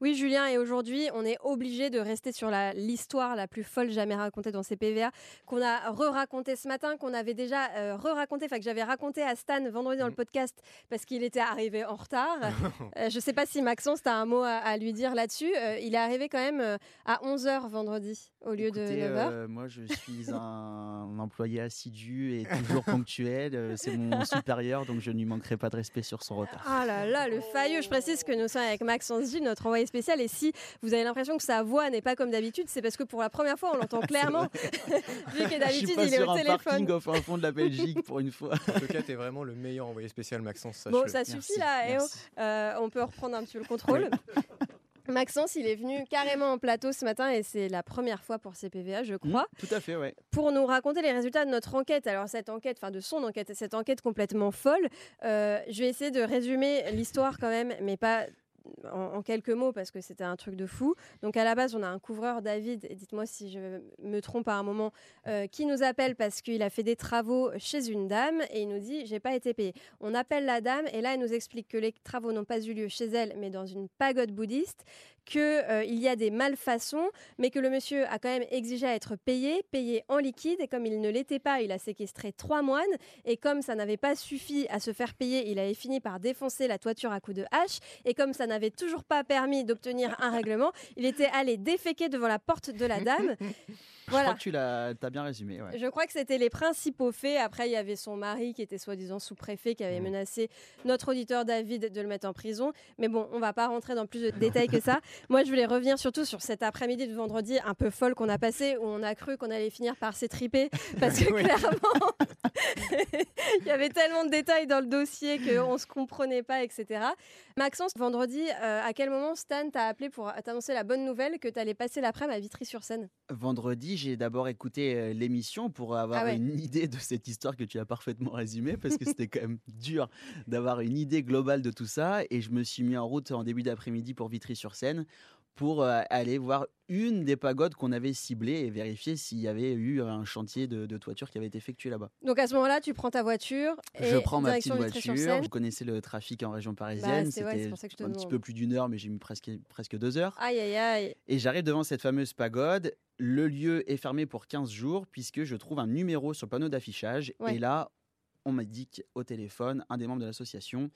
Oui, Julien, et aujourd'hui, on est obligé de rester sur l'histoire la, plus folle jamais racontée dans ces PVA, qu'on a re-raconté ce matin, qu'on avait déjà euh, re-raconté, enfin que j'avais raconté à Stan vendredi dans le mm. podcast parce qu'il était arrivé en retard. euh, je ne sais pas si Maxence, tu as un mot à, lui dire là-dessus. Euh, il est arrivé quand même euh, à 11h vendredi au lieu de 9h. moi, je suis un, employé assidu et toujours ponctuel. C'est mon supérieur, donc je ne lui manquerai pas de respect sur son retard. Ah là là, le failleux. Je précise que nous sommes avec Maxence Gilles, notre envoyé spécial. Et si vous avez l'impression que sa voix n'est pas comme d'habitude, c'est parce que pour la première fois, on l'entend clairement. Vu que d'habitude, il est au téléphone. parking au fond de la Belgique pour une fois. En tout cas, tu es vraiment le meilleur envoyé spécial, Maxence. Bon, ça suffit là. Eh oh. euh, on peut reprendre un petit peu le contrôle. Maxence, il est venu carrément en plateau ce matin et c'est la première fois pour CPVA, je crois. tout à fait, ouais. Pour nous raconter les résultats de notre enquête. Alors cette enquête, enfin de son enquête, cette enquête complètement folle. Euh, je vais essayer de résumer l'histoire quand même, mais pas en, quelques mots parce que c'était un truc de fou. Donc à la base, on a un couvreur, David, dites-moi si je me trompe à un moment, euh, qui nous appelle parce qu'il a fait des travaux chez une dame et il nous dit j'ai pas été payé. On appelle la dame et là elle nous explique que les travaux n'ont pas eu lieu chez elle mais dans une pagode bouddhiste, qu'il euh, y a des malfaçons, mais que le monsieur a quand même exigé à être payé, payé en liquide et comme il ne l'était pas, il a séquestré trois moines et comme ça n'avait pas suffi à se faire payer, il avait fini par défoncer la toiture à coups de hache et comme ça n'avait toujours pas permis d'obtenir un règlement. Il était allé déféquer devant la porte de la dame. Voilà. Je crois que tu l'as as bien résumé. Je crois que c'était les principaux faits. Après, il y avait son mari qui était soi-disant sous-préfet, qui avait mmh. menacé notre auditeur David de le mettre en prison. Mais bon, on va pas rentrer dans plus de détails que ça. Moi, je voulais revenir surtout sur cet après-midi de vendredi un peu folle qu'on a passé, où on a cru qu'on allait finir par s'étriper. Parce que clairement, il y avait tellement de détails dans le dossier qu'on ne se comprenait pas, etc. Maxence, vendredi, euh, à quel moment Stan t'a appelé pour t'annoncer la bonne nouvelle que tu allais passer l'après-midi à Vitry-sur-Seine? Vendredi, j'ai d'abord écouté l'émission pour avoir ah une idée de cette histoire que tu as parfaitement résumée, parce que c'était quand même dur d'avoir une idée globale de tout ça. Et je me suis mis en route en début d'après-midi pour Vitry-sur-Seine pour euh, aller voir une des pagodes qu'on avait ciblées et vérifier s'il y avait eu un chantier de, toiture qui avait été effectué là-bas. Donc à ce moment-là, tu prends ta voiture et Je prends ma petite voiture. Je connaissais le trafic en région parisienne. Bah, C'était un petit peu plus d'une heure, mais j'ai mis presque, presque deux heures. Aïe, aïe, aïe. Et j'arrive devant cette fameuse pagode. Le lieu est fermé pour 15 jours puisque je trouve un numéro sur le panneau d'affichage. Et là, on m'a dit au téléphone, un des membres de l'association,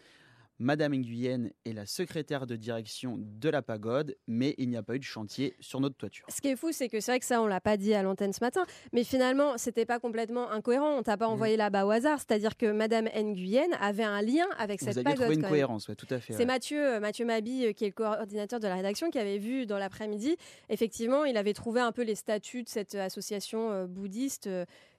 Madame Nguyen est la secrétaire de direction de la pagode, mais il n'y a pas eu de chantier sur notre toiture. Ce qui est fou, c'est que c'est vrai que ça, on l'a pas dit à l'antenne ce matin, mais finalement, c'était pas complètement incohérent. On t'a pas mm. envoyé là-bas au hasard. C'est-à-dire que Madame Nguyen avait un lien avec cette pagode. Vous avez trouvé une cohérence, tout à fait. C'est Mathieu, euh, Mathieu Mabi, euh, qui est le coordinateur de la rédaction, qui avait vu dans l'après-midi. Effectivement, il avait trouvé un peu les statuts de cette association euh, bouddhiste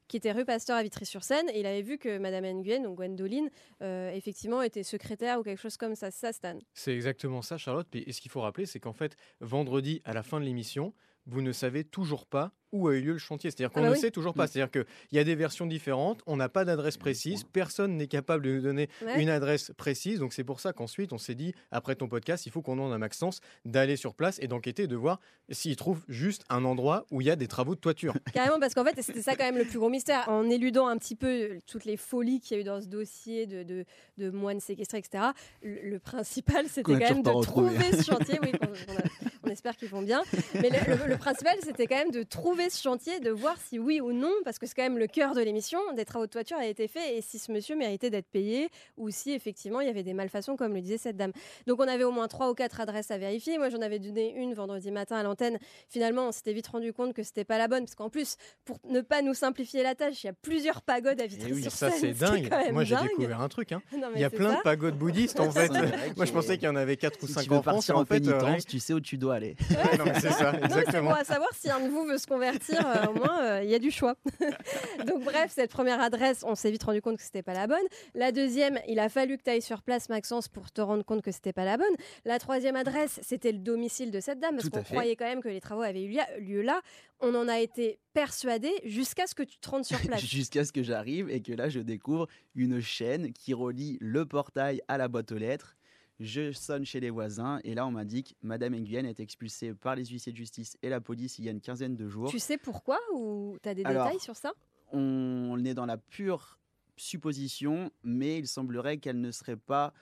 qui était rue Pasteur à Vitry-sur-Seine. Et il avait vu que Madame Nguyen, donc Gwendoline, euh, effectivement, était secrétaire ou quelque chose comme ça. ça, Stan C'est exactement ça, Charlotte. Et ce qu'il faut rappeler, c'est qu'en fait, vendredi, à la fin de l'émission, vous ne savez toujours pas où a eu lieu le chantier. C'est-à-dire qu'on ah bah ne sait toujours pas. Mm. C'est-à-dire qu'il y a des versions différentes, on n'a pas d'adresse précise, personne n'est capable de nous donner une adresse précise. Donc c'est pour ça qu'ensuite on s'est dit, après ton podcast, il faut qu'on demande à Maxence d'aller sur place et d'enquêter, de voir s'il trouve juste un endroit où il y a des travaux de toiture. Carrément, parce qu'en fait, c'était ça quand même le plus gros mystère. En éludant un petit peu toutes les folies qu'il y a eu dans ce dossier de, de, moines séquestrés, etc., le, principal, c'était quand même de trouver ce chantier. Oui, on, espère qu'ils vont bien. Mais le principal, c'était quand même de trouver ce chantier, de voir si oui ou non, parce que c'est quand même le cœur de l'émission, des travaux de toiture a été fait et si ce monsieur méritait d'être payé ou si effectivement il y avait des malfaçons, comme le disait cette dame. Donc on avait au moins trois ou quatre adresses à vérifier. Moi j'en avais donné une vendredi matin à l'antenne. Finalement, on s'était vite rendu compte que c'était pas la bonne, parce qu'en plus, pour ne pas nous simplifier la tâche, il y a plusieurs pagodes à Vitry. Eh oui, ça c'est dingue. Moi j'ai découvert un truc. Hein. il y a plein de pagodes bouddhistes en fait. Moi je pensais qu'il y en avait quatre ou cinq en France. En, fait, euh, tu sais où tu dois aller. c'est ça, exactement. On va savoir si un de vous veut se convertir euh, au moins, euh, il y a du choix. Donc, bref, cette première adresse, on s'est vite rendu compte que c'était pas la bonne. La deuxième, il a fallu que tu ailles sur place, Maxence, pour te rendre compte que c'était pas la bonne. La troisième adresse, c'était le domicile de cette dame, parce qu'on croyait quand même que les travaux avaient eu lieu là. On en a été persuadé jusqu'à ce que tu te rendes sur place. jusqu'à ce que j'arrive et que là, je découvre une chaîne qui relie le portail à la boîte aux lettres Je sonne chez les voisins et là on m'indique Madame Nguyen est expulsée par les huissiers de justice et la police il y a une quinzaine de jours. Tu sais pourquoi ou tu as des détails sur ça? On est dans la pure supposition, mais il semblerait qu'elle ne serait pas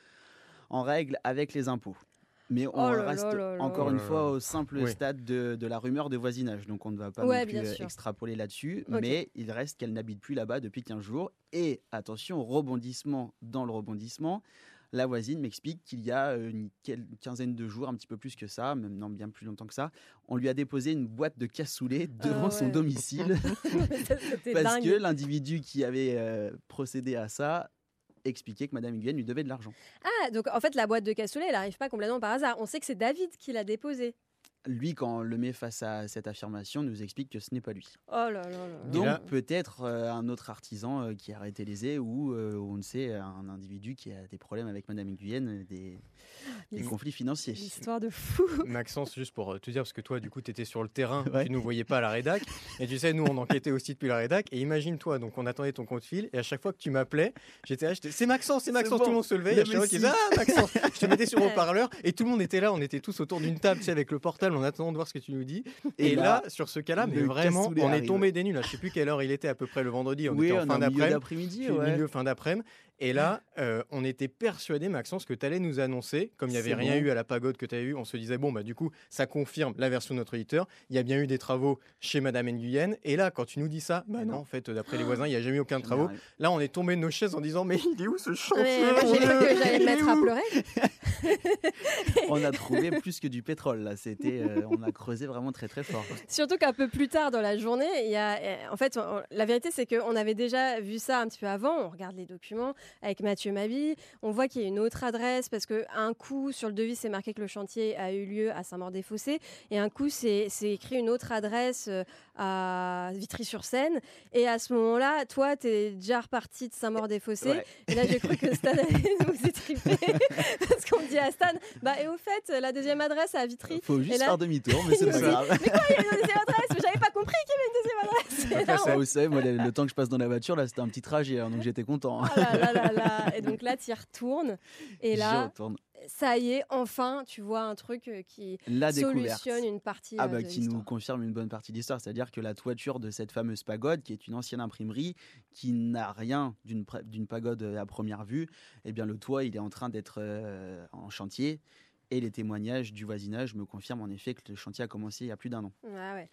en règle avec les impôts. Mais on Oh reste encore une fois au simple stade de, la rumeur de voisinage. Donc on ne va pas non plus extrapoler là-dessus. Mais il reste qu'elle n'habite plus là-bas depuis 15 jours. Et attention, rebondissement dans le rebondissement. La voisine m'explique qu'il y a une quinzaine de jours, un petit peu plus que ça, même non bien plus longtemps que ça, on lui a déposé une boîte de cassoulet ah devant son domicile parce que l'individu qui avait euh, procédé à ça expliquait que Madame Nguyen lui devait de l'argent. Ah, donc en fait la boîte de cassoulet, elle n'arrive pas complètement par hasard. On sait que c'est David qui l'a déposée lui, quand on le met face à cette affirmation, nous explique que ce n'est pas lui. Oh là là Donc peut-être euh, un autre artisan euh, qui a arrêté les ailes ou euh, on ne sait, un individu qui a des problèmes avec Madame Nguyen, des, des conflits financiers. Histoire de fou. Maxence, juste pour te dire, parce que toi, du coup, tu étais sur le terrain, tu ne nous voyais pas à la rédac. Et tu sais, nous, on enquêtait aussi depuis la rédac. Et imagine-toi, donc on attendait ton compte fil. Et à chaque fois que tu m'appelais, j'étais là, c'est Maxence, c'est Maxence. Tout le monde se levait. Et à chaque fois ah, Maxence. je te mettais sur haut-parleur. Et tout le monde était là. On était tous autour d'une table, tu sais, avec le portable en attendant de voir ce que tu nous dis. Et, là, sur ce cas-là, mais vraiment, on est tombé des nuls. Je sais plus quelle heure il était à peu près le vendredi. On était en fin d'après-midi. Milieu fin d'après-midi. Et là, euh, on était persuadé, Maxence, que tu allais nous annoncer, comme il n'y avait rien eu à la pagode que tu as eu, on se disait, bon, bah, du coup, ça confirme la version de notre éditeur. Il y a bien eu des travaux chez Madame Nguyen. Et là, quand tu nous dis ça, bah non, en fait, d'après les voisins, il n'y a jamais eu aucun travaux. Là, on est tombé de nos chaises en disant, mais il est où ce chantier J'ai cru que j'allais me mettre à pleurer. on a trouvé plus que du pétrole, là. C'était, euh, on a creusé vraiment très, très fort. Surtout qu'un peu plus tard dans la journée, il y a, en fait, la vérité, c'est qu'on avait déjà vu ça un petit peu avant. On regarde les documents avec Mathieu Mabi on voit qu'il y a une autre adresse parce qu'un coup, sur le devis, c'est marqué que le chantier a eu lieu à Saint-Maur-des-Fossés. Et un coup, c'est écrit une autre adresse euh, à Vitry-sur-Seine. Et à ce moment-là, toi, tu es déjà reparti de Saint-Maur-des-Fossés. Et là, j'ai cru que Stan allait nous étriper. parce qu'on dit à Stan, bah, et au fait, la deuxième adresse à Vitry. Faut juste faire demi-tour, mais c'est pas grave. mais quoi, il y a une deuxième adresse? Compris qu'il y avait une deuxième adresse. ça, vous savez, moi, le, temps que je passe dans la voiture, là, c'était un petit trajet, hein, donc j'étais content. Là là là Et donc là, tu y retournes. Et là, ça y est, enfin, tu vois un truc euh, qui solutionne une partie ah bah, Qui nous confirme une bonne partie de l'histoire. C'est-à-dire que la toiture de cette fameuse pagode, qui est une ancienne imprimerie, qui n'a rien d'une pagode euh, à première vue, eh bien, le toit, il est en train d'être euh, en chantier. Et les témoignages du voisinage me confirment en effet que le chantier a commencé il y a plus d'un an. Ah ouais.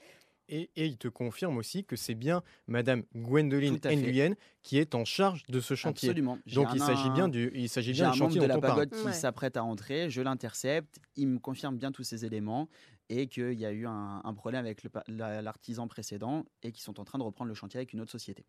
Et, il te confirme aussi que c'est bien Madame Gwendoline Nguyen qui est en charge de ce chantier. Absolument. Donc il s'agit bien du, il s'agit bien chantier de la pagode qui s'apprête à entrer. Je l'intercepte. Il me confirme bien tous ces éléments et qu'il y a eu un, problème avec l'artisan précédent et qu'ils sont en train de reprendre le chantier avec une autre société.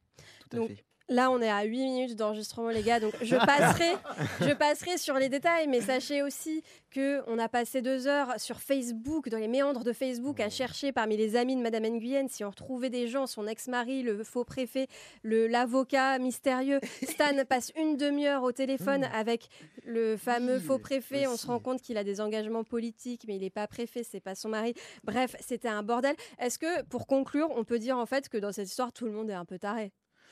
Tout à fait. Là, on est à 8 minutes d'enregistrement, les gars. Donc, je passerai, je passerai sur les détails. Mais sachez aussi qu'on a passé deux heures sur Facebook, dans les méandres de Facebook, à chercher parmi les amis de Madame Nguyen si on retrouvait des gens, son ex-mari, le faux préfet, l'avocat mystérieux. Stan passe une demi-heure au téléphone mmh. avec le fameux faux préfet. On se rend compte qu'il a des engagements politiques, mais il n'est pas préfet, c'est pas son mari. Bref, c'était un bordel. Est-ce que, pour conclure, on peut dire en fait que dans cette histoire, tout le monde est un peu taré?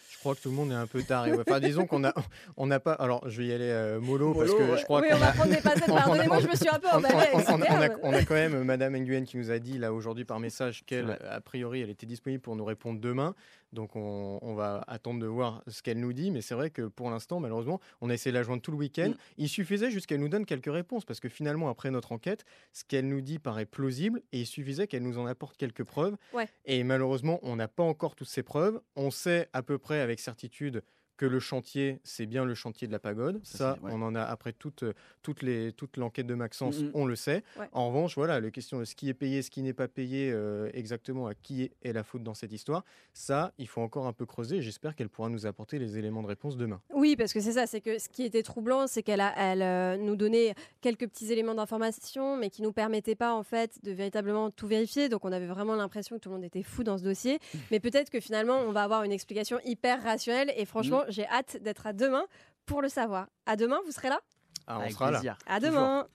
Je crois que tout le monde est un peu taré. Enfin, disons qu'on a, on n'a pas. Alors, je vais y aller euh, mollo, parce que je crois oui, on va prendre des passettes. Pardonnez-moi, je me suis un peu emballé. On, a, on, a, quand même euh, Madame Nguyen qui nous a dit là aujourd'hui par message qu'elle, a priori, elle était disponible pour nous répondre demain. Donc on, va attendre de voir ce qu'elle nous dit. Mais c'est vrai que pour l'instant, malheureusement, on a essayé de la joindre tout le week-end. Mm. Il suffisait juste qu'elle nous donne quelques réponses. Parce que finalement, après notre enquête, ce qu'elle nous dit paraît plausible. Et il suffisait qu'elle nous en apporte quelques preuves. Et malheureusement, on n'a pas encore toutes ces preuves. On sait à peu près avec certitude que le chantier, c'est bien le chantier de la pagode. Ça, on en a après toute, euh, toute, l'enquête de Maxence, mm, mm. on le sait. En revanche, voilà, la question de ce qui est payé, ce qui n'est pas payé, euh, exactement à qui est, la faute dans cette histoire, ça, il faut encore un peu creuser. J'espère qu'elle pourra nous apporter les éléments de réponse demain. Oui, parce que c'est ça, c'est que ce qui était troublant, c'est qu'elle a, elle, euh, nous donnait quelques petits éléments d'information, mais qui nous permettaient pas en fait de véritablement tout vérifier. Donc on avait vraiment l'impression que tout le monde était fou dans ce dossier. Mais peut-être que finalement, on va avoir une explication hyper rationnelle. Et franchement, j'ai hâte d'être à demain pour le savoir. À demain, vous serez là? Ah, On sera là. À demain.